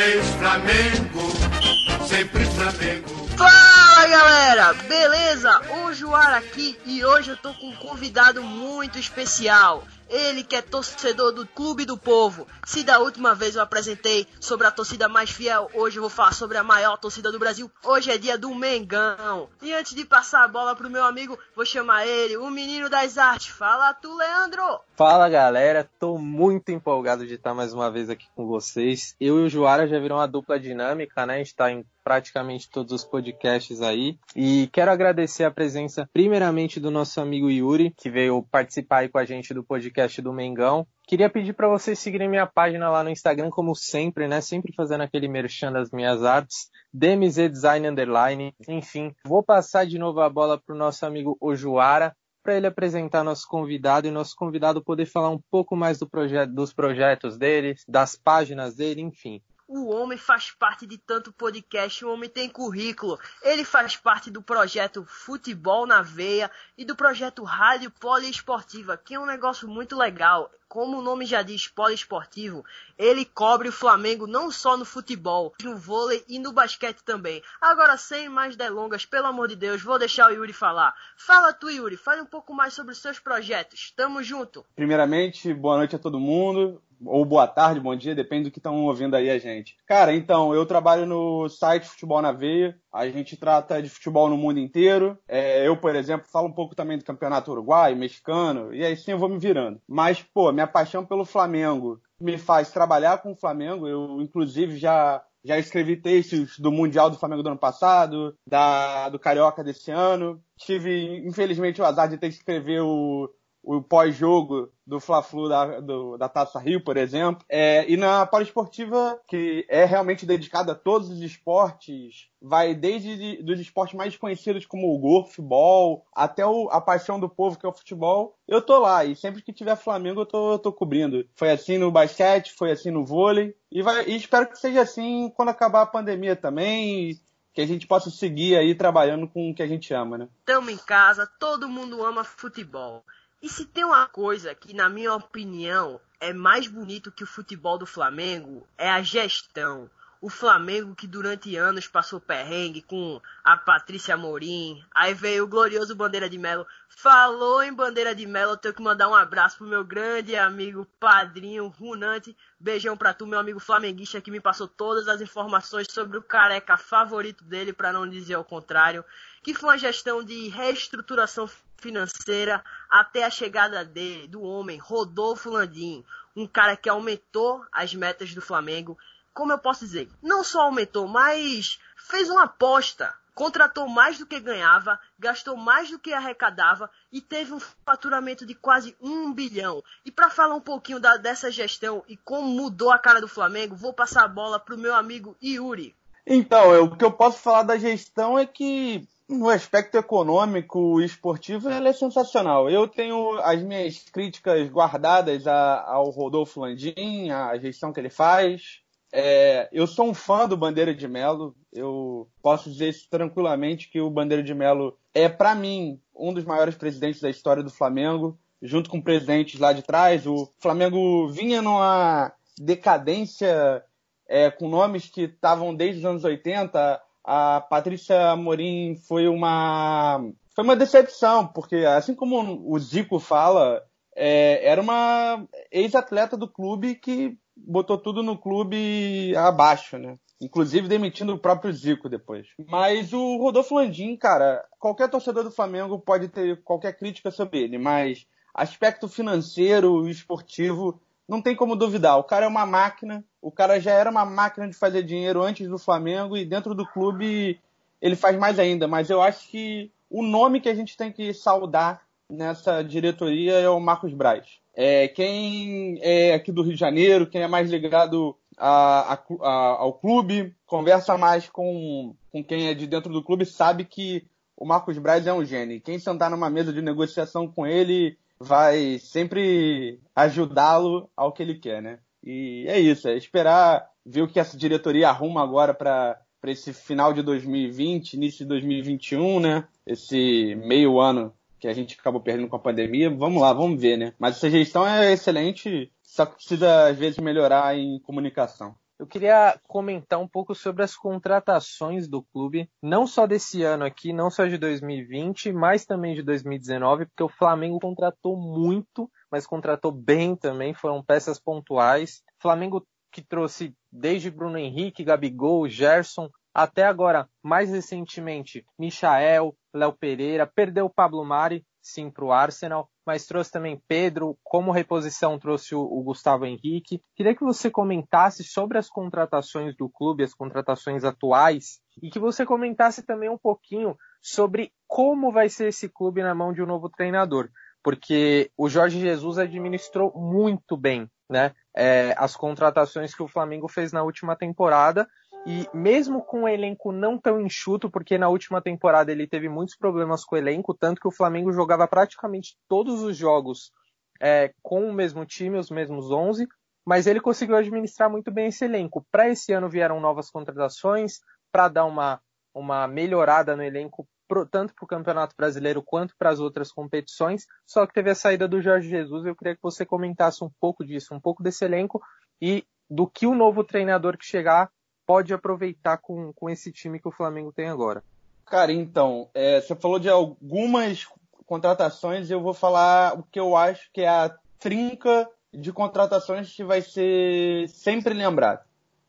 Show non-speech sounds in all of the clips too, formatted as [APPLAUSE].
Ex-Flamengo, sempre Flamengo. Fala galera, beleza? O Joara aqui e hoje eu tô com um convidado muito especial. Ele que é torcedor do Clube do Povo. Se da última vez eu apresentei sobre a torcida mais fiel, hoje eu vou falar sobre a maior torcida do Brasil. Hoje é dia do Mengão. E antes de passar a bola pro meu amigo, vou chamar ele, o menino das artes. Fala tu, Leandro! Fala galera, tô muito empolgado de estar mais uma vez aqui com vocês. Eu e o Joara já viram uma dupla dinâmica, né? A gente tá em praticamente todos os podcasts aí. E quero agradecer a presença, primeiramente, do nosso amigo Yuri, que veio participar aí com a gente do podcast do Mengão. Queria pedir para vocês seguirem minha página lá no Instagram, como sempre, né? Sempre fazendo aquele merchan das minhas artes. DMZ Design Underline. Enfim, vou passar de novo a bola pro nosso amigo Ojuara para ele apresentar nosso convidado e nosso convidado poder falar um pouco mais do projeto, dos projetos dele, das páginas dele, enfim. O homem faz parte de tanto podcast, o homem tem currículo. Ele faz parte do projeto Futebol na Veia e do projeto Rádio Poliesportiva, que é um negócio muito legal. Como o nome já diz, poliesportivo, ele cobre o Flamengo não só no futebol, no vôlei e no basquete também. Agora, sem mais delongas, pelo amor de Deus, vou deixar o Yuri falar. Fala tu, Yuri, fale um pouco mais sobre os seus projetos. Tamo junto. Primeiramente, boa noite a todo mundo ou boa tarde, bom dia, depende do que estão ouvindo aí a gente. Cara, então, eu trabalho no site Futebol na Veia, a gente trata de futebol no mundo inteiro. É, eu, por exemplo, falo um pouco também do campeonato uruguai, mexicano, e aí sim eu vou me virando. Mas, pô, minha paixão pelo Flamengo me faz trabalhar com o Flamengo. Eu, inclusive, já já escrevi textos do Mundial do Flamengo do ano passado, da, do Carioca desse ano. Tive, infelizmente, o azar de ter que escrever o, o pós-jogo do Fla-Flu da, da Taça Rio, por exemplo. É, e na Poliesportiva, que é realmente dedicada a todos os esportes, vai desde de, dos esportes mais conhecidos como o golfebol, até o, a paixão do povo que é o futebol. Eu tô lá e sempre que tiver Flamengo eu tô, eu tô cobrindo. Foi assim no basquete, foi assim no vôlei e, vai, e espero que seja assim quando acabar a pandemia também que a gente possa seguir aí trabalhando com o que a gente ama, né? Tamo em casa, todo mundo ama futebol. E se tem uma coisa que, na minha opinião, é mais bonito que o futebol do Flamengo, é a gestão. O Flamengo que durante anos passou perrengue com a Patrícia Morim, aí veio o glorioso Bandeira de Melo. Falou em Bandeira de Melo, eu tenho que mandar um abraço pro meu grande amigo, padrinho, Runante. Beijão pra tu, meu amigo flamenguista, que me passou todas as informações sobre o careca favorito dele, para não dizer o contrário. Que foi uma gestão de reestruturação financeira até a chegada do homem, Rodolfo Landim, um cara que aumentou as metas do Flamengo. Como eu posso dizer? Não só aumentou, mas fez uma aposta. Contratou mais do que ganhava, gastou mais do que arrecadava e teve um faturamento de quase um bilhão. E para falar um pouquinho da, dessa gestão e como mudou a cara do Flamengo, vou passar a bola para o meu amigo Yuri. Então, eu, o que eu posso falar da gestão é que no aspecto econômico e esportivo, ela é sensacional. Eu tenho as minhas críticas guardadas a, ao Rodolfo Landim, a gestão que ele faz. É, eu sou um fã do Bandeira de Melo. Eu posso dizer tranquilamente que o Bandeira de Melo é, para mim, um dos maiores presidentes da história do Flamengo, junto com presidentes lá de trás. O Flamengo vinha numa decadência é, com nomes que estavam desde os anos 80 a Patrícia Morim foi uma foi uma decepção, porque assim como o Zico fala, é, era uma ex-atleta do clube que botou tudo no clube abaixo, né? Inclusive demitindo o próprio Zico depois. Mas o Rodolfo Landim, cara, qualquer torcedor do Flamengo pode ter qualquer crítica sobre ele, mas aspecto financeiro e esportivo não tem como duvidar. O cara é uma máquina, o cara já era uma máquina de fazer dinheiro antes do Flamengo e dentro do clube ele faz mais ainda. Mas eu acho que o nome que a gente tem que saudar nessa diretoria é o Marcos Braz. É, quem é aqui do Rio de Janeiro, quem é mais ligado a, a, a, ao clube, conversa mais com, com quem é de dentro do clube, sabe que o Marcos Braz é um gênio. Quem sentar numa mesa de negociação com ele vai sempre ajudá-lo ao que ele quer, né? E é isso, é esperar ver o que essa diretoria arruma agora para esse final de 2020, início de 2021, né? Esse meio ano que a gente acabou perdendo com a pandemia. Vamos lá, vamos ver, né? Mas essa gestão é excelente, só precisa às vezes melhorar em comunicação. Eu queria comentar um pouco sobre as contratações do clube, não só desse ano aqui, não só de 2020, mas também de 2019, porque o Flamengo contratou muito, mas contratou bem também, foram peças pontuais. Flamengo que trouxe desde Bruno Henrique, Gabigol, Gerson, até agora, mais recentemente, Michael, Léo Pereira, perdeu o Pablo Mari, sim, para o Arsenal, mas trouxe também Pedro, como reposição trouxe o, Gustavo Henrique. Queria que você comentasse sobre as contratações do clube, as contratações atuais, e que você comentasse também um pouquinho sobre como vai ser esse clube na mão de um novo treinador. Porque o Jorge Jesus administrou muito bem né, é, as contratações que o Flamengo fez na última temporada e mesmo com o elenco não tão enxuto, porque na última temporada ele teve muitos problemas com o elenco, tanto que o Flamengo jogava praticamente todos os jogos é, com o mesmo time, os mesmos 11, mas ele conseguiu administrar muito bem esse elenco. Para esse ano vieram novas contratações, para dar uma, uma melhorada no elenco, pro, tanto para o Campeonato Brasileiro quanto para as outras competições, só que teve a saída do Jorge Jesus. Eu queria que você comentasse um pouco disso, um pouco desse elenco e do que o novo treinador que chegar pode aproveitar com, com esse time que o Flamengo tem agora? Cara, então, é, você falou de algumas contratações, eu vou falar o que eu acho que é a trinca de contratações que vai ser sempre lembrado.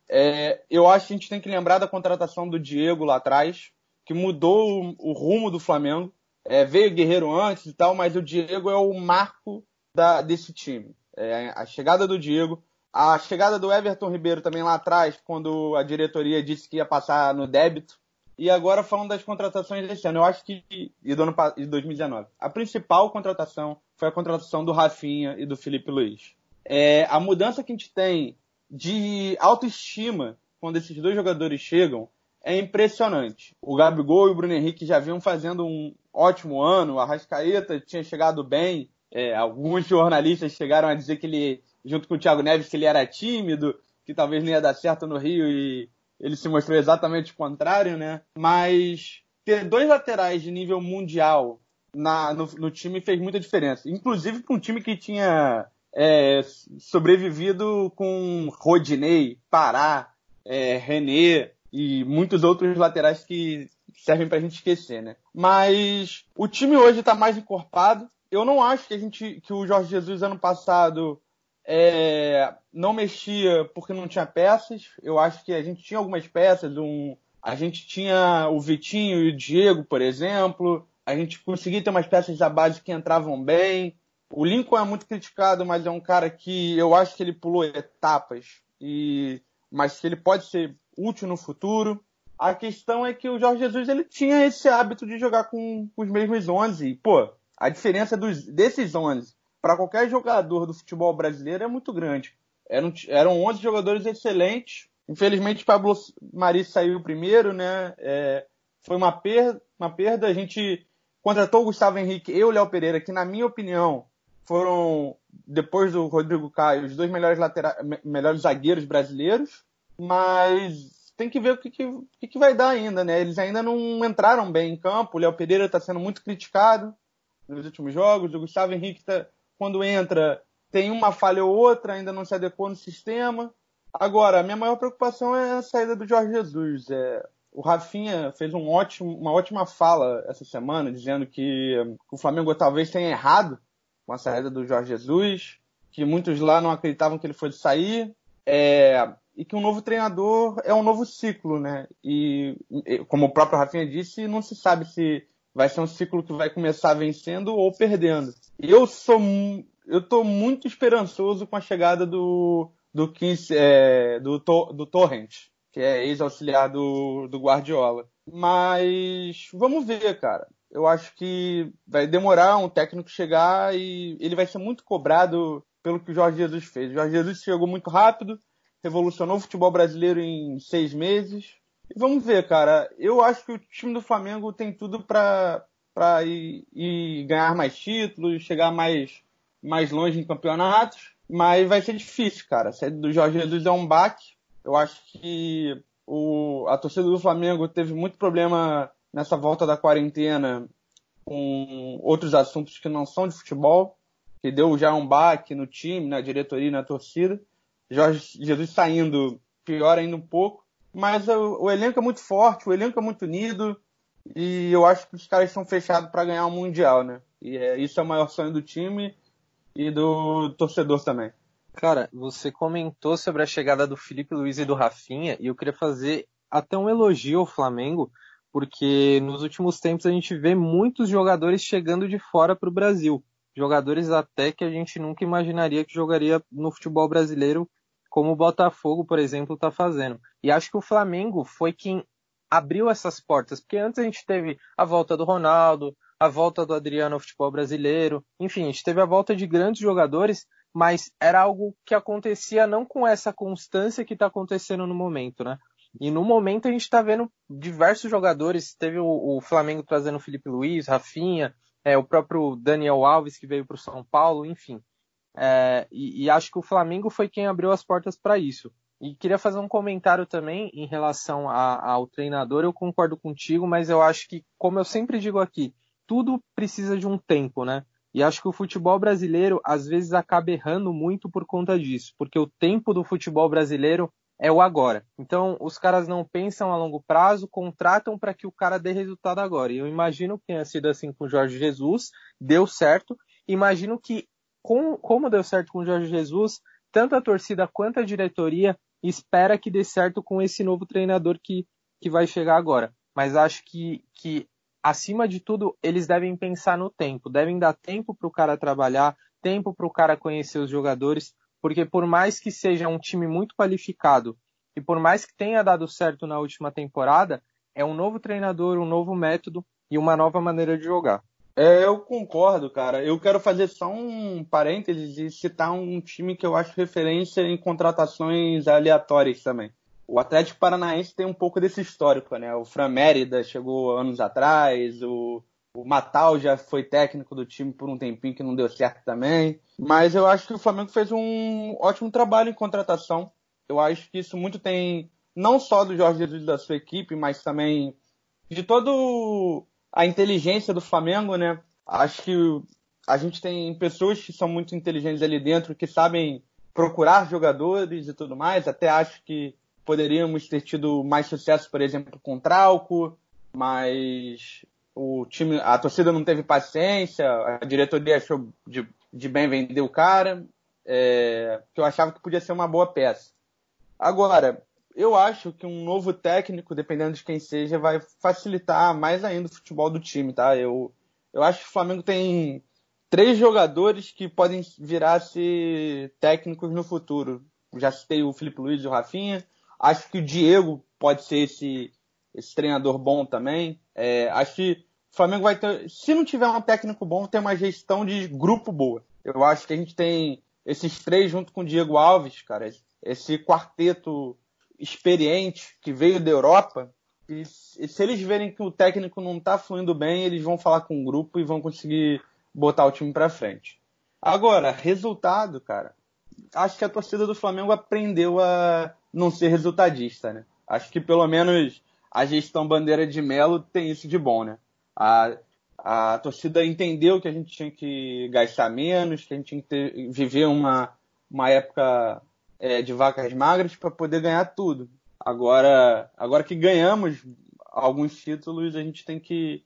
É, eu acho que a gente tem que lembrar da contratação do Diego lá atrás, que mudou o, o rumo do Flamengo. É, veio Guerreiro antes e tal, mas o Diego é o marco da, desse time. É, a chegada do Diego, a chegada do Everton Ribeiro também lá atrás, quando a diretoria disse que ia passar no débito. E agora falando das contratações desse ano, eu acho que e do ano de 2019. A principal contratação foi a contratação do Rafinha e do Felipe Luiz. É, a mudança que a gente tem de autoestima quando esses dois jogadores chegam é impressionante. O Gabigol e o Bruno Henrique já vinham fazendo um ótimo ano, a Rascaeta tinha chegado bem, é, alguns jornalistas chegaram a dizer que ele junto com o Thiago Neves, que ele era tímido, que talvez não ia dar certo no Rio e ele se mostrou exatamente o contrário, né? Mas ter dois laterais de nível mundial na, no, no time fez muita diferença. Inclusive para um time que tinha é, sobrevivido com Rodinei, Pará, é, René e muitos outros laterais que servem para a gente esquecer, né? Mas o time hoje está mais encorpado. Eu não acho que a gente, que o Jorge Jesus ano passado é, não mexia porque não tinha peças. Eu acho que a gente tinha algumas peças. Um, a gente tinha o Vitinho e o Diego, por exemplo. A gente conseguia ter umas peças da base que entravam bem. O Lincoln é muito criticado, mas é um cara que eu acho que ele pulou etapas, e mas que ele pode ser útil no futuro. A questão é que o Jorge Jesus ele tinha esse hábito de jogar com, com os mesmos 11. E, pô, a diferença dos, desses 11 para qualquer jogador do futebol brasileiro é muito grande. Eram, eram 11 jogadores excelentes. Infelizmente, Pablo Mari saiu primeiro, né? É, foi uma perda, uma perda. A gente contratou o Gustavo Henrique e o Léo Pereira, que, na minha opinião, foram, depois do Rodrigo Caio, os dois melhores, latera... melhores zagueiros brasileiros. Mas tem que ver o que, que, que, vai dar ainda, né? Eles ainda não entraram bem em campo. O Léo Pereira está sendo muito criticado nos últimos jogos. O Gustavo Henrique está quando entra tem uma falha ou outra, ainda não se adequou no sistema. Agora, a minha maior preocupação é a saída do Jorge Jesus. É, o Rafinha fez um ótimo, uma ótima fala essa semana, dizendo que o Flamengo talvez tenha errado com a saída do Jorge Jesus, que muitos lá não acreditavam que ele fosse sair, é, e que um novo treinador é um novo ciclo, né? E, como o próprio Rafinha disse, não se sabe se vai ser um ciclo que vai começar vencendo ou perdendo. Eu sou eu tô muito esperançoso com a chegada do do 15, é, do, do Torrent, que é ex-auxiliar do, do Guardiola. Mas vamos ver, cara. Eu acho que vai demorar um técnico chegar e ele vai ser muito cobrado pelo que o Jorge Jesus fez. O Jorge Jesus chegou muito rápido, revolucionou o futebol brasileiro em seis meses. E vamos ver, cara. Eu acho que o time do Flamengo tem tudo para para ir, ir, ganhar mais títulos, chegar mais, mais longe em campeonatos, mas vai ser difícil, cara. A saída do Jorge Jesus é um baque. Eu acho que o, a torcida do Flamengo teve muito problema nessa volta da quarentena com outros assuntos que não são de futebol, que deu já um baque no time, na diretoria e na torcida. Jorge Jesus saindo pior ainda um pouco. Mas o, o, elenco é muito forte, o elenco é muito unido. E eu acho que os caras estão fechados para ganhar o Mundial, né? E é, isso é o maior sonho do time e do torcedor também. Cara, você comentou sobre a chegada do Felipe Luiz e do Rafinha, e eu queria fazer até um elogio ao Flamengo, porque nos últimos tempos a gente vê muitos jogadores chegando de fora para o Brasil. Jogadores até que a gente nunca imaginaria que jogaria no futebol brasileiro, como o Botafogo, por exemplo, está fazendo. E acho que o Flamengo foi quem abriu essas portas, porque antes a gente teve a volta do Ronaldo, a volta do Adriano ao futebol brasileiro, enfim, a gente teve a volta de grandes jogadores, mas era algo que acontecia não com essa constância que está acontecendo no momento, né? E no momento a gente está vendo diversos jogadores. Teve o, o, Flamengo trazendo o Felipe Luiz, Rafinha, é, o próprio Daniel Alves que veio para o São Paulo, enfim. É, e, e, acho que o Flamengo foi quem abriu as portas para isso. E queria fazer um comentário também em relação a, ao treinador. Eu concordo contigo, mas eu acho que, como eu sempre digo aqui, tudo precisa de um tempo, né? E acho que o futebol brasileiro às vezes acaba errando muito por conta disso, porque o tempo do futebol brasileiro é o agora. Então, os caras não pensam a longo prazo, contratam para que o cara dê resultado agora. E eu imagino que tenha sido assim com o Jorge Jesus, deu certo. Imagino que, com, como deu certo com o Jorge Jesus, tanto a torcida quanto a diretoria espera que dê certo com esse novo treinador que, que vai chegar agora. Mas acho que, que, acima de tudo, eles devem pensar no tempo, devem dar tempo para o cara trabalhar, tempo para o cara conhecer os jogadores, porque por mais que seja um time muito qualificado e por mais que tenha dado certo na última temporada, é um novo treinador, um novo método e uma nova maneira de jogar. É, eu concordo, cara. Eu quero fazer só um parênteses e citar um time que eu acho referência em contratações aleatórias também. O Atlético Paranaense tem um pouco desse histórico, né? O Fran Mérida chegou anos atrás, o o Matal já foi técnico do time por um tempinho que não deu certo também. Mas eu acho que o Flamengo fez um ótimo trabalho em contratação. Eu acho que isso muito tem, não só do Jorge Jesus da sua equipe, mas também de toda a inteligência do Flamengo, né? Acho que a gente tem pessoas que são muito inteligentes ali dentro, que sabem procurar jogadores e tudo mais. Até acho que poderíamos ter tido mais sucesso, por exemplo, com o Trauco, mas o time, a torcida não teve paciência, a diretoria achou de, de bem vender o cara, é, que eu achava que podia ser uma boa peça. Agora, eu acho que um novo técnico, dependendo de quem seja, vai facilitar mais ainda o futebol do time, tá? Eu, eu acho que o Flamengo tem três jogadores que podem virar ser técnicos no futuro. Já citei o Felipe Luiz e o Rafinha. Acho que o Diego pode ser esse, esse treinador bom também. É, acho que o Flamengo vai ter, se não tiver um técnico bom, tem uma gestão de grupo boa. Eu acho que a gente tem esses três junto com o Diego Alves, cara, esse quarteto experiente que veio da Europa. E se eles verem que o técnico não está fluindo bem, eles vão falar com o grupo e vão conseguir botar o time para frente. Agora, resultado, cara. Acho que a torcida do Flamengo aprendeu a não ser resultadista, né? Acho que pelo menos a gestão Bandeira de Melo tem isso de bom, né? A, a torcida entendeu que a gente tinha que gastar menos, que a gente tinha que ter, viver uma, uma época é, de vacas magras para poder ganhar tudo. Agora, agora que ganhamos alguns títulos, a gente tem que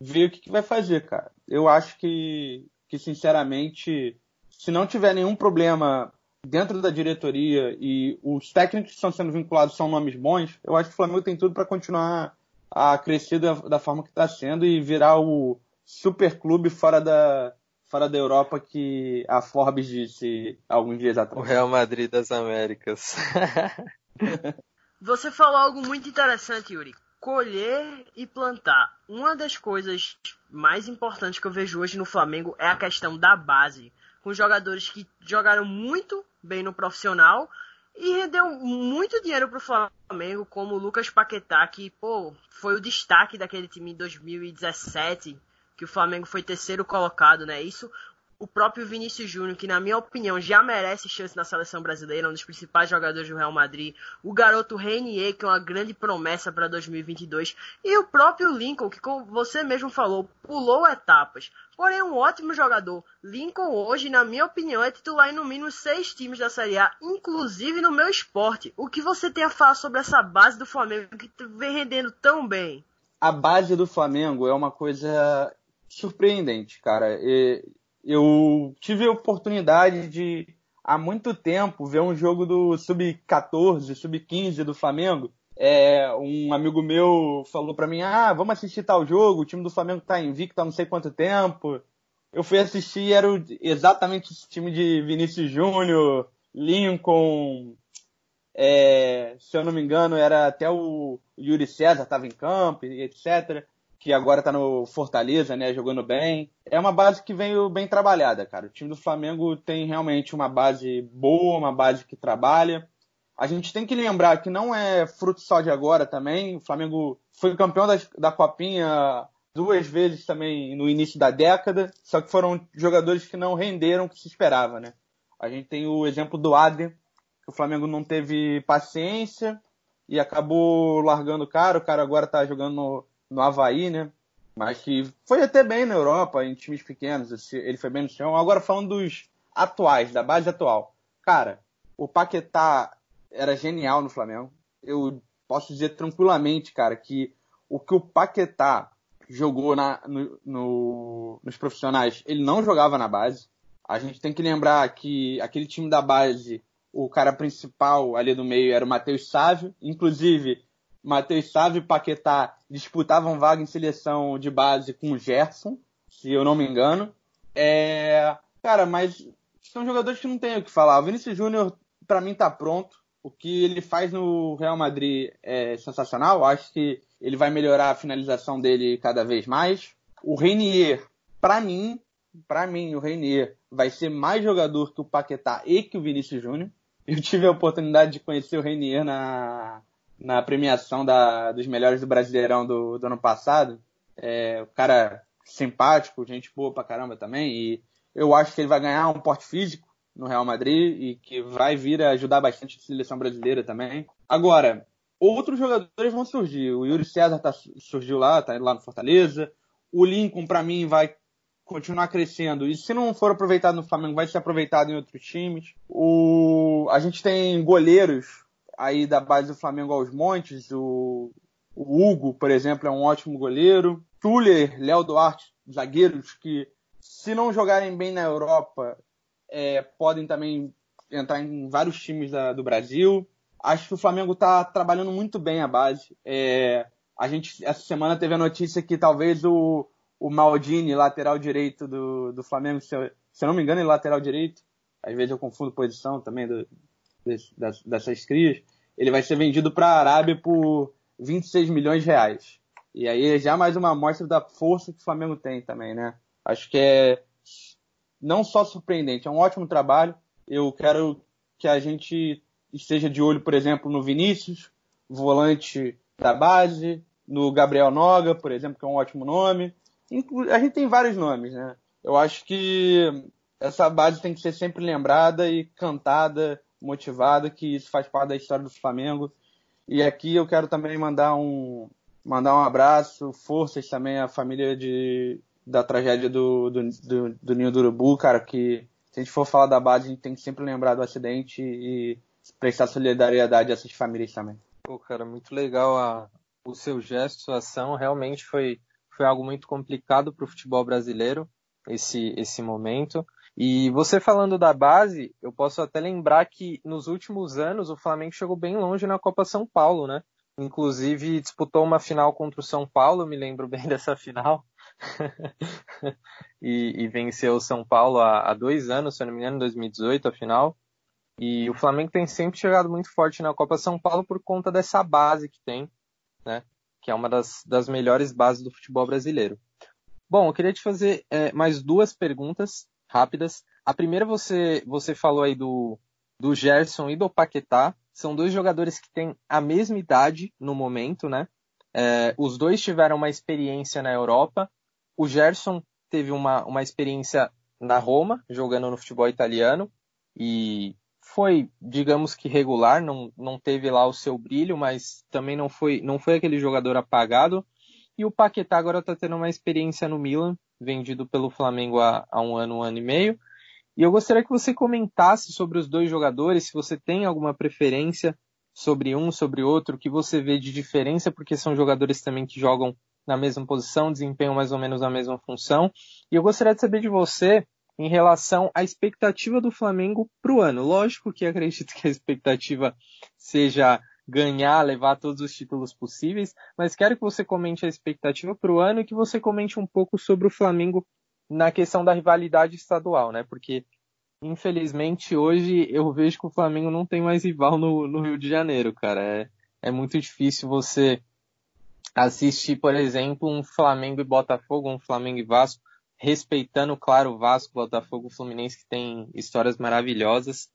ver o que, que vai fazer, cara. Eu acho que, que, sinceramente, se não tiver nenhum problema dentro da diretoria e os técnicos que estão sendo vinculados são nomes bons, eu acho que o Flamengo tem tudo para continuar a crescer da, da forma que está sendo e virar o super clube fora da, fora da Europa que a Forbes disse alguns dias atrás. O Real Madrid das Américas. [LAUGHS] Você falou algo muito interessante, Yuri. Colher e plantar. Uma das coisas mais importantes que eu vejo hoje no Flamengo é a questão da base. Com jogadores que jogaram muito bem no profissional e rendeu muito dinheiro pro Flamengo, como o Lucas Paquetá, que, pô, foi o destaque daquele time em 2017, que o Flamengo foi terceiro colocado, né? Isso. o próprio Vinícius Júnior, que na minha opinião já merece chance na seleção brasileira, um dos principais jogadores do Real Madrid, o garoto Renier, que é uma grande promessa para 2022, e o próprio Lincoln, que como você mesmo falou, pulou etapas. Porém, um ótimo jogador. Lincoln hoje, na minha opinião, é titular em no mínimo seis times da Série A, inclusive no meu esporte. O que você tem a falar sobre essa base do Flamengo que vem rendendo tão bem? A base do Flamengo é uma coisa surpreendente, cara. Eu tive a oportunidade de, há muito tempo, ver um jogo do Sub-14, Sub-15 do Flamengo. É, um amigo meu falou para mim: Ah, vamos assistir tal jogo, o time do Flamengo tá invicto há não sei quanto tempo. Eu fui assistir, era exatamente esse time de Vinícius Júnior, Lincoln, é, se eu não me engano, era até o Yuri César estava em campo, etc que agora está no Fortaleza, né, jogando bem. É uma base que veio bem trabalhada, cara. O time do Flamengo tem realmente uma base boa, uma base que trabalha. A gente tem que lembrar que não é fruto só de agora também. O Flamengo foi campeão da, da Copinha duas vezes também no início da década, só que foram jogadores que não renderam o que se esperava, né? A gente tem o exemplo do Adrian, que o Flamengo não teve paciência e acabou largando o cara. O cara agora tá jogando no, no Havaí, né? Mas que foi até bem na Europa, em times pequenos. Ele foi bem no chão. Agora falando dos atuais, da base atual. Cara, o Paquetá era genial no Flamengo. Eu posso dizer tranquilamente, cara, que o que o Paquetá jogou na, no, no, nos profissionais, ele não jogava na base. A gente tem que lembrar que aquele time da base, o cara principal ali do meio era o Matheus Sávio. Inclusive, Matheus Sávio e Paquetá disputavam vaga em seleção de base com o Gerson, se eu não me engano. É... Cara, mas são jogadores que não tem o que falar. O Vinícius Júnior, para mim, tá pronto. O que ele faz no Real Madrid é sensacional. Acho que ele vai melhorar a finalização dele cada vez mais. O Reinier, para mim, para mim, o Reinier vai ser mais jogador que o Paquetá e que o Vinícius Júnior. Eu tive a oportunidade de conhecer o Reinier na, na premiação da, dos melhores do Brasileirão do, do ano passado. É, o cara simpático, gente boa pra caramba também. E eu acho que ele vai ganhar um porte físico no Real Madrid e que vai vir a ajudar bastante a seleção brasileira também. Agora, outros jogadores vão surgir. O Yuri César tá, surgiu lá, tá lá no Fortaleza. O Lincoln, para mim, vai continuar crescendo. E se não for aproveitado no Flamengo, vai ser aproveitado em outros times. O... A gente tem goleiros aí da base do Flamengo aos montes. O, o Hugo, por exemplo, é um ótimo goleiro. Tuller, Léo Duarte, zagueiros que, se não jogarem bem na Europa, é, podem também entrar em vários times da, do Brasil. Acho que o Flamengo está trabalhando muito bem a base. É, a gente, essa semana, teve a notícia que talvez o, o Maldini, lateral direito do, do Flamengo, se eu, se eu não me engano, é lateral direito. Às vezes eu confundo posição também do, desse, dessas crias, ele vai ser vendido para a Arábia por 26 milhões de reais. E aí é já mais uma amostra da força que o Flamengo tem também, né? Acho que é não só surpreendente, é um ótimo trabalho. Eu quero que a gente esteja de olho, por exemplo, no Vinícius, volante da base, no Gabriel Noga, por exemplo, que é um ótimo nome. A gente tem vários nomes, né? Eu acho que essa base tem que ser sempre lembrada e cantada motivada, que isso faz parte da história do Flamengo. E aqui eu quero também mandar um, mandar um abraço, forças também à família de, da tragédia do, do, do, do Ninho do Urubu, cara, que se a gente for falar da base, a gente tem que sempre lembrar do acidente e prestar solidariedade a essas famílias também. Pô, cara, muito legal a, o seu gesto, sua ação, realmente foi, foi algo muito complicado para o futebol brasileiro, esse, esse momento. E você falando da base, eu posso até lembrar que nos últimos anos o Flamengo chegou bem longe na Copa São Paulo, né? Inclusive disputou uma final contra o São Paulo, me lembro [LAUGHS] bem dessa final. [LAUGHS] e, e, venceu o São Paulo há, há, dois anos, se eu não me engano, em 2018, a final. E o Flamengo tem sempre chegado muito forte na Copa São Paulo por conta dessa base que tem, né? Que é uma das, das melhores bases do futebol brasileiro. Bom, eu queria te fazer é, mais duas perguntas rápidas. A primeira você, você falou aí do, do Gerson e do Paquetá. São dois jogadores que têm a mesma idade no momento, né? É, os dois tiveram uma experiência na Europa. O Gerson teve uma, uma experiência na Roma, jogando no futebol italiano, e foi, digamos que regular, não, não teve lá o seu brilho, mas também não foi, não foi aquele jogador apagado. E o Paquetá agora está tendo uma experiência no Milan, vendido pelo Flamengo há, há um ano, um ano e meio. E eu gostaria que você comentasse sobre os dois jogadores, se você tem alguma preferência sobre um, sobre outro, o que você vê de diferença, porque são jogadores também que jogam na mesma posição, desempenham mais ou menos a mesma função. E eu gostaria de saber de você em relação à expectativa do Flamengo para o ano. Lógico que acredito que a expectativa seja ganhar, levar todos os títulos possíveis, mas quero que você comente a expectativa para o ano e que você comente um pouco sobre o Flamengo na questão da rivalidade estadual, né? Porque infelizmente hoje eu vejo que o Flamengo não tem mais rival no, no Rio de Janeiro, cara. É, é muito difícil você assistir, por exemplo, um Flamengo e Botafogo, um Flamengo e Vasco, respeitando, claro, o Vasco, Botafogo, Fluminense, que tem histórias maravilhosas,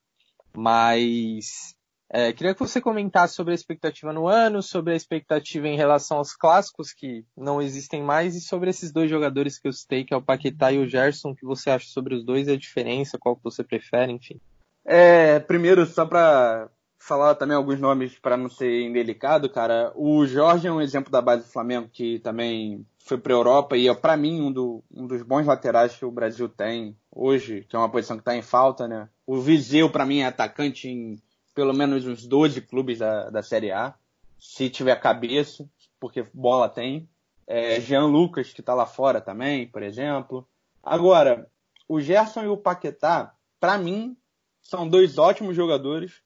mas é, queria que você comentasse sobre a expectativa no ano, sobre a expectativa em relação aos clássicos que não existem mais e sobre esses dois jogadores que eu citei, que é o Paquetá e o Gerson, o que você acha sobre os dois, a diferença, qual que você prefere, enfim. É, primeiro, só para falar também alguns nomes para não ser indelicado, cara. O Jorge é um exemplo da base do Flamengo que também foi para a Europa e é para mim um, do, um, dos bons laterais que o Brasil tem hoje, que é uma posição que está em falta, né? O Viseu para mim é atacante em pelo menos uns 12 clubes da, da Série A, se tiver cabeça, porque bola tem. É, Jean Lucas, que está lá fora também, por exemplo. Agora, o Gerson e o Paquetá, para mim, são dois ótimos jogadores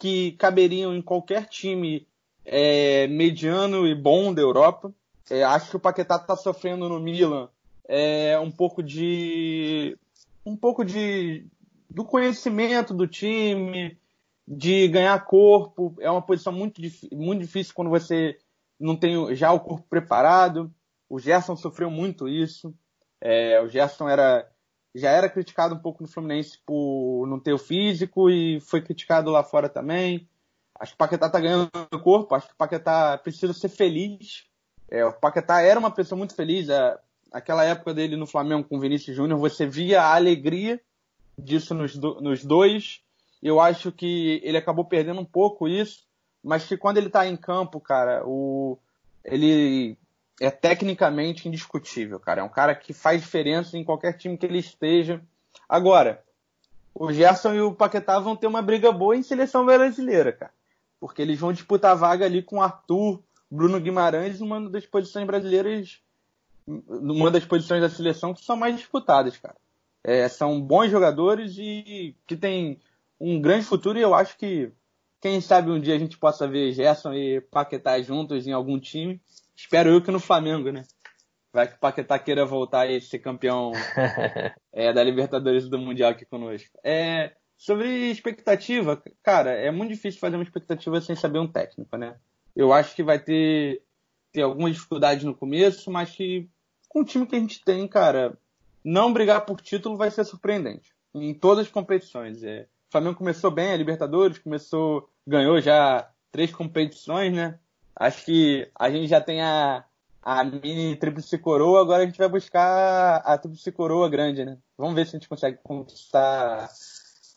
que caberiam em qualquer time é, mediano e bom da Europa. É, acho que o Paquetá está sofrendo no Milan é, um pouco de um pouco de do conhecimento do time, de ganhar corpo. É uma posição muito, muito difícil quando você não tem já o corpo preparado. O Gerson sofreu muito isso. É, o Gerson era já era criticado um pouco no Fluminense por não ter o físico e foi criticado lá fora também. Acho que o Paquetá tá ganhando corpo, acho que o Paquetá precisa ser feliz. É, o Paquetá era uma pessoa muito feliz. É, aquela época dele no Flamengo com o Vinícius Júnior, você via a alegria disso nos, do, nos dois. Eu acho que ele acabou perdendo um pouco isso, mas que quando ele tá em campo, cara, o, ele é tecnicamente indiscutível, cara. É um cara que faz diferença em qualquer time que ele esteja. Agora, o Gerson e o Paquetá vão ter uma briga boa em seleção brasileira, cara. Porque eles vão disputar vaga ali com Arthur, Bruno Guimarães, numa das posições brasileiras, numa das posições da seleção que são mais disputadas, cara. É, são bons jogadores e que tem um grande futuro e eu acho que quem sabe um dia a gente possa ver Gerson e Paquetá juntos em algum time Espero eu que no Flamengo, né? Vai que o Paquetá queira voltar e ser campeão [LAUGHS] é, da Libertadores do Mundial aqui conosco. É, sobre expectativa, cara, é muito difícil fazer uma expectativa sem saber um técnico, né? Eu acho que vai ter, ter algumas dificuldades no começo, mas que com o time que a gente tem, cara, não brigar por título vai ser surpreendente. Em todas as competições. É, o Flamengo começou bem, a Libertadores, começou, ganhou já três competições, né? Acho que a gente já tem a, a mini tríplice coroa, agora a gente vai buscar a tríplice coroa grande, né? Vamos ver se a gente consegue conquistar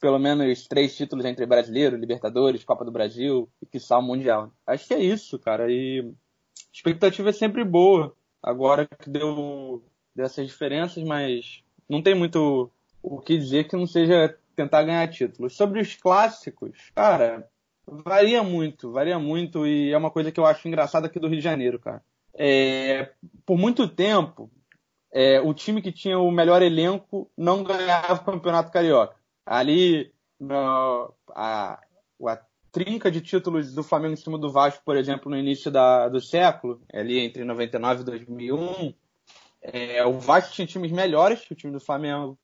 pelo menos três títulos entre brasileiro, Libertadores, Copa do Brasil e que o Mundial. Acho que é isso, cara. E a expectativa é sempre boa. Agora que deu dessas diferenças, mas não tem muito o que dizer que não seja tentar ganhar títulos. Sobre os clássicos, cara, Varia muito, varia muito e é uma coisa que eu acho engraçada aqui do Rio de Janeiro, cara. É, por muito tempo, é, o time que tinha o melhor elenco não ganhava o Campeonato Carioca. Ali, no, a, a trinca de títulos do Flamengo em cima do Vasco, por exemplo, no início da, do século, ali entre 99 e 2001, é, o Vasco tinha times melhores que o time do Flamengo.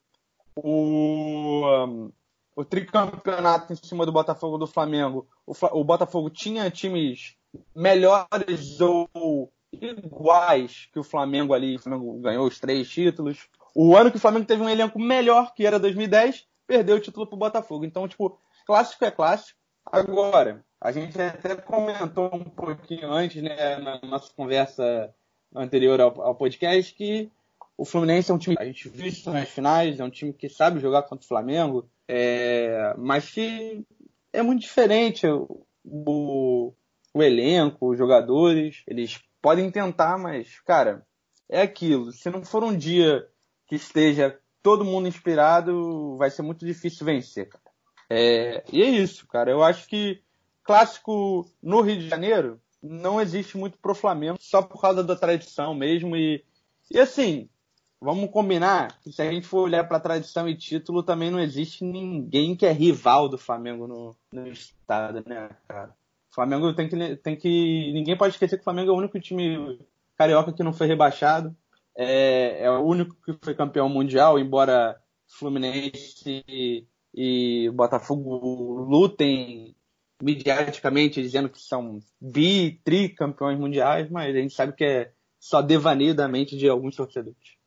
O, um, o tricampeonato em cima do Botafogo do Flamengo, o, o Botafogo tinha times melhores ou iguais que o Flamengo ali. O Flamengo ganhou os três títulos. O ano que o Flamengo teve um elenco melhor, que era 2010, perdeu o título pro Botafogo. Então, tipo, clássico é clássico. Agora, a gente até comentou um pouquinho antes, né, na nossa conversa anterior ao, ao podcast, que o Fluminense é um time, a gente viu isso nas finais, é um time que sabe jogar contra o Flamengo, é, mas que é muito diferente o, o elenco, os jogadores, eles podem tentar, mas, cara, é aquilo. Se não for um dia que esteja todo mundo inspirado, vai ser muito difícil vencer, cara. É, e é isso, cara. Eu acho que clássico no Rio de Janeiro não existe muito pro Flamengo, só por causa da tradição mesmo. E, e assim, vamos combinar que se a gente for olhar para tradição e título, também não existe ninguém que é rival do Flamengo no, no estado, né, cara? O Flamengo tem que, tem que. Ninguém pode esquecer que o Flamengo é o único time carioca que não foi rebaixado. É, é o único que foi campeão mundial, embora Fluminense e, e Botafogo lutem mediaticamente dizendo que são bi, tri campeões mundiais, mas a gente sabe que é só devaneio da mente de alguns torcedores.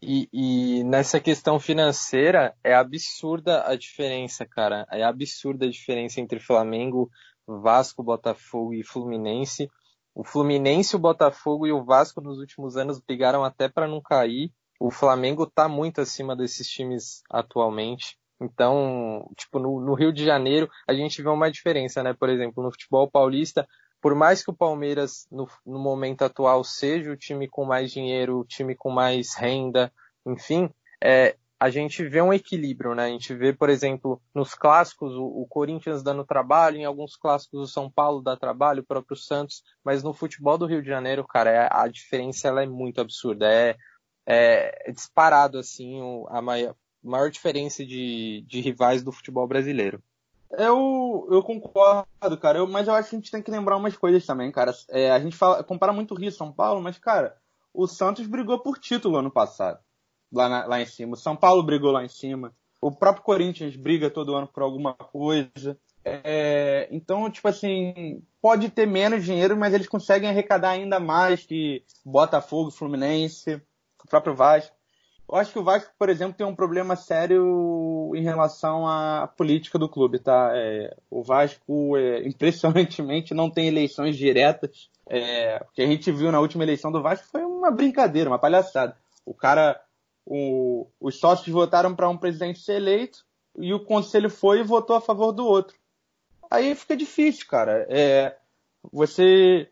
E, e, nessa questão financeira, é absurda a diferença, cara. É absurda a diferença entre Flamengo, Vasco, Botafogo e Fluminense. O Fluminense, o Botafogo e o Vasco nos últimos anos brigaram até para não cair. O Flamengo está muito acima desses times atualmente. Então, tipo, no, no, Rio de Janeiro, a gente vê uma diferença, né? Por exemplo, no futebol paulista, por mais que o Palmeiras, no, no momento atual, seja o time com mais dinheiro, o time com mais renda, enfim, é, a gente vê um equilíbrio, né? A gente vê, por exemplo, nos clássicos o, o, Corinthians dando trabalho, em alguns clássicos o São Paulo dá trabalho, o próprio Santos, mas no futebol do Rio de Janeiro, cara, é, a diferença ela é muito absurda. É, é, é disparado, assim, a maior, maior diferença de, de rivais do futebol brasileiro. Eu, eu concordo, cara, eu, mas eu acho que a gente tem que lembrar umas coisas também, cara. É, a gente fala, compara muito Rio e São Paulo, mas, cara, o Santos brigou por título ano passado, lá, na, lá em cima. O São Paulo brigou lá em cima. O próprio Corinthians briga todo ano por alguma coisa. É, então, tipo assim, pode ter menos dinheiro, mas eles conseguem arrecadar ainda mais que Botafogo, Fluminense, o próprio Vasco. Eu acho que o Vasco, por exemplo, tem um problema sério em relação à política do clube, tá? É, o Vasco, é, [LAUGHS] impressionantemente, não tem eleições diretas. É, o que a gente viu na última eleição do Vasco foi uma brincadeira, uma palhaçada. O cara, o, os sócios votaram para um presidente ser eleito e o conselho foi e votou a favor do outro. Aí fica difícil, cara. É, você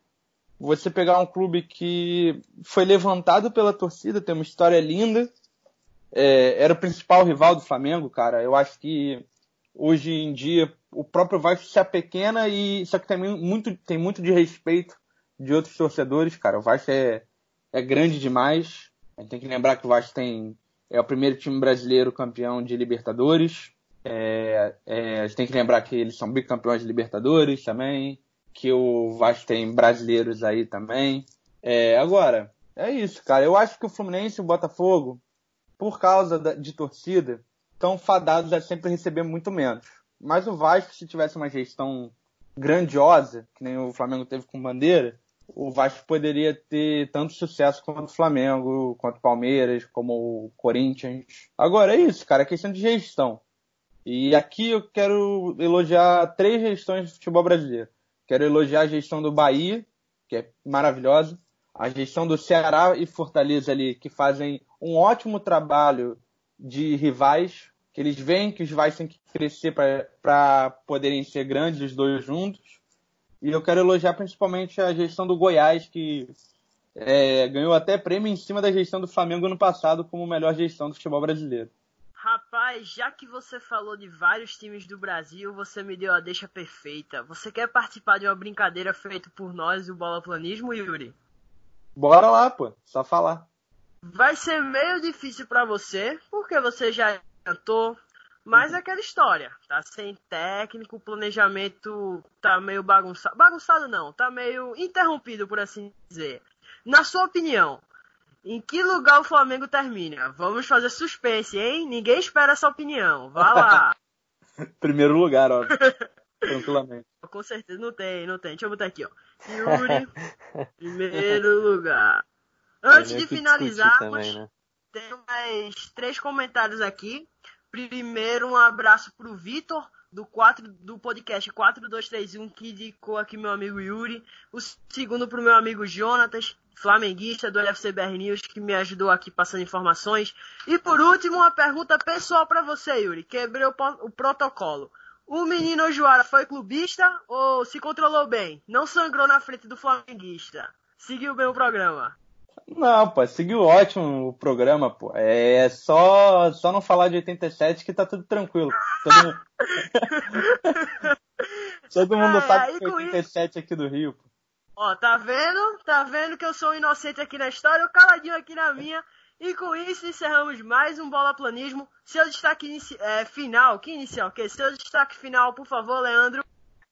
você pegar um clube que foi levantado pela torcida, tem uma história linda, é, era o principal rival do Flamengo, cara. Eu acho que hoje em dia o próprio Vasco se apequena e só que tem muito, tem muito de respeito de outros torcedores, cara. O Vasco é, é grande demais. A gente tem que lembrar que o Vasco tem é o primeiro time brasileiro campeão de Libertadores. É, é, a gente tem que lembrar que eles são bicampeões de Libertadores também. Que o Vasco tem brasileiros aí também. É, agora, é isso, cara. Eu acho que o Fluminense e o Botafogo por causa de torcida, estão fadados a sempre receber muito menos. Mas o Vasco, se tivesse uma gestão grandiosa, que nem o Flamengo teve com Bandeira, o Vasco poderia ter tanto sucesso quanto o Flamengo, quanto o Palmeiras, como o Corinthians. Agora é isso, cara, é questão de gestão. E aqui eu quero elogiar três gestões do futebol brasileiro. Quero elogiar a gestão do Bahia, que é maravilhosa, a gestão do Ceará e Fortaleza ali, que fazem um ótimo trabalho de rivais, que eles veem que os rivais têm que crescer para poderem ser grandes os dois juntos. E eu quero elogiar principalmente a gestão do Goiás, que é, ganhou até prêmio em cima da gestão do Flamengo no passado como melhor gestão do futebol brasileiro. Rapaz, já que você falou de vários times do Brasil, você me deu a deixa perfeita. Você quer participar de uma brincadeira feita por nós, o Bola Planismo, Yuri? Bora lá, pô. Só falar. Vai ser meio difícil para você, porque você já cantou, mas é aquela história, tá sem técnico, o planejamento tá meio bagunçado. Bagunçado não, tá meio interrompido, por assim dizer. Na sua opinião, em que lugar o Flamengo termina? Vamos fazer suspense, hein? Ninguém espera essa opinião. Vá lá. [LAUGHS] Primeiro lugar, ó. [LAUGHS] Tranquilamente. Com certeza, não tem, não tem. Deixa eu botar aqui, ó. Yuri, [LAUGHS] primeiro lugar. Antes de finalizarmos, também, né? tem mais três comentários aqui. Primeiro, um abraço pro Vitor, do, 4, do podcast 4231, que indicou aqui meu amigo Yuri. O segundo pro meu amigo Jonatas. flamenguista do LFCBR News, que me ajudou aqui passando informações. E por último, uma pergunta pessoal para você, Yuri. Quebrei o, o protocolo. O menino Ojuara foi clubista ou se controlou bem? Não sangrou na frente do flamenguista? Seguiu bem o programa? Não, pô, seguiu ótimo o programa, pô. É só, só não falar de 87 que tá tudo tranquilo. Todo mundo, [LAUGHS] Todo mundo sabe que é 87 aqui do Rio, pô. Ó, tá vendo? Tá vendo que eu sou inocente aqui na história, eu caladinho aqui na minha. E com isso encerramos mais um Bola Planismo. Seu destaque é, final, que inicial? Que seu destaque final, por favor, Leandro.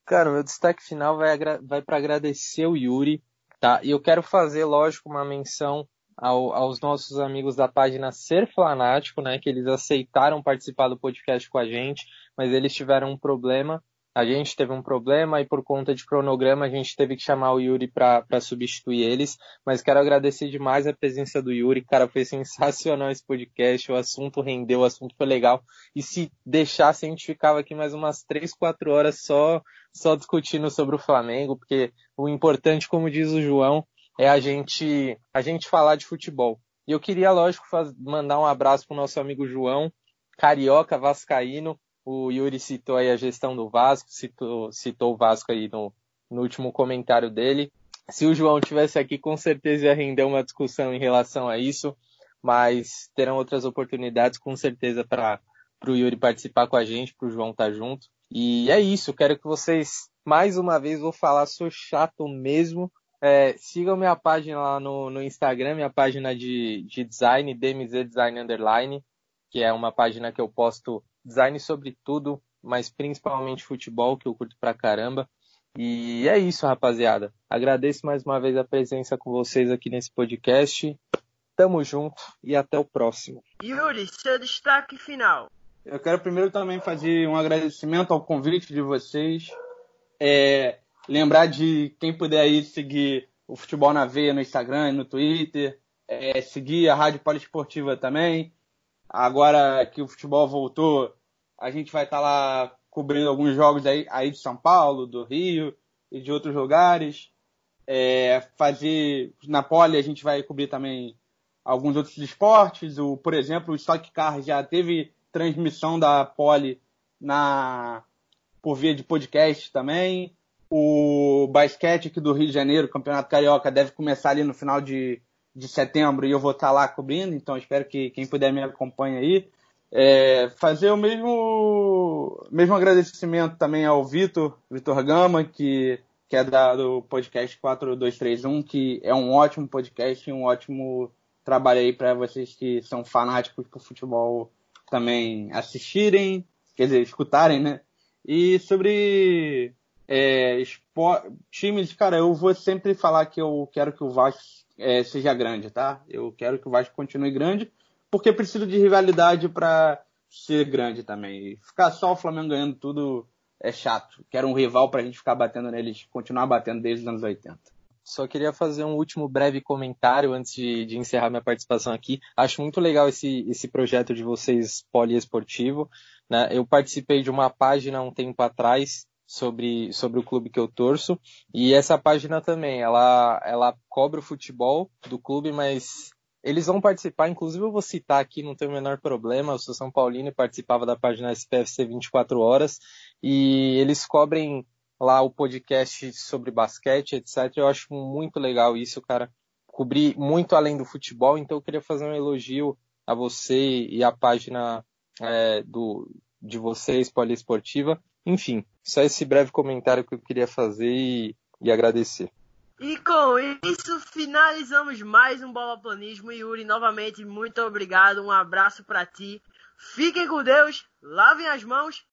Cara, meu destaque final vai, vai para agradecer o Yuri, tá? E eu quero fazer, lógico, uma menção ao, aos nossos amigos da página Ser Flanático, né? Que eles aceitaram participar do podcast com a gente, mas eles tiveram um problema a gente teve um problema e por conta de cronograma a gente teve que chamar o Yuri para substituir eles. Mas quero agradecer demais a presença do Yuri. Cara, foi sensacional esse podcast. O assunto rendeu, o assunto foi legal. E se deixasse, a gente ficava aqui mais umas 3, 4 horas só, só discutindo sobre o Flamengo, porque o importante, como diz o João, é a gente, a gente falar de futebol. E eu queria, lógico, faz, mandar um abraço pro nosso amigo João, carioca vascaíno, o Yuri citou aí a gestão do Vasco, citou, citou o Vasco aí no, no último comentário dele. Se o João tivesse aqui, com certeza ia render uma discussão em relação a isso, mas terão outras oportunidades, com certeza, para o Yuri participar com a gente, para o João estar tá junto. E é isso, quero que vocês, mais uma vez, vou falar, sou chato mesmo. É, sigam minha página lá no, no Instagram, minha página de, de design, DMZ Design Underline, que é uma página que eu posto design sobre tudo, mas principalmente futebol, que eu curto pra caramba. E é isso, rapaziada. Agradeço mais uma vez a presença com vocês aqui nesse podcast. Tamo junto e até o próximo. Yuri, seu destaque final. Eu quero primeiro também fazer um agradecimento ao convite de vocês. É, lembrar de quem puder aí seguir o Futebol na Veia no Instagram, no Twitter. É, seguir a Rádio Poliesportiva também. Agora que o futebol voltou, a gente vai estar tá lá cobrindo alguns jogos aí, aí de São Paulo, do Rio e de outros lugares. É, fazer na pole a gente vai cobrir também alguns outros esportes. O, por exemplo, o Stock Car já teve transmissão da pole na por via de podcast também. O basquete aqui do Rio de Janeiro, Campeonato Carioca, deve começar ali no final de de setembro e eu vou estar lá cobrindo, então espero que quem puder me acompanhe aí. É, fazer o mesmo, mesmo agradecimento também ao Vitor, Vitor Gama, que, que é da, do podcast 4231, que é um ótimo podcast e um ótimo trabalho aí para vocês que são fanáticos por futebol também assistirem, quer dizer, escutarem, né? E sobre é, times, cara, eu vou sempre falar que eu quero que o Vasco é, seja grande, tá? Eu quero que o Vasco continue grande, porque precisa de rivalidade para ser grande também. E ficar só o Flamengo ganhando tudo é chato. Quero um rival para a gente ficar batendo neles, continuar batendo desde os anos 80. Só queria fazer um último breve comentário antes de, de, encerrar minha participação aqui. Acho muito legal esse, esse projeto de vocês poliesportivo. Né? Eu participei de uma página um tempo atrás sobre, sobre o clube que eu torço. E essa página também, ela, ela cobre o futebol do clube, mas eles vão participar, inclusive eu vou citar aqui, não tem o menor problema, eu sou São Paulino e participava da página SPFC 24 horas, e eles cobrem lá o podcast sobre basquete, etc. Eu acho muito legal isso, cara. Cobrir muito além do futebol, então eu queria fazer um elogio a você e a página é, do, de vocês, Poliesportiva, enfim, só esse breve comentário que eu queria fazer e, e agradecer. E com isso finalizamos mais um Bola Planismo. Yuri, novamente, muito obrigado. Um abraço para ti. Fiquem com Deus, lavem as mãos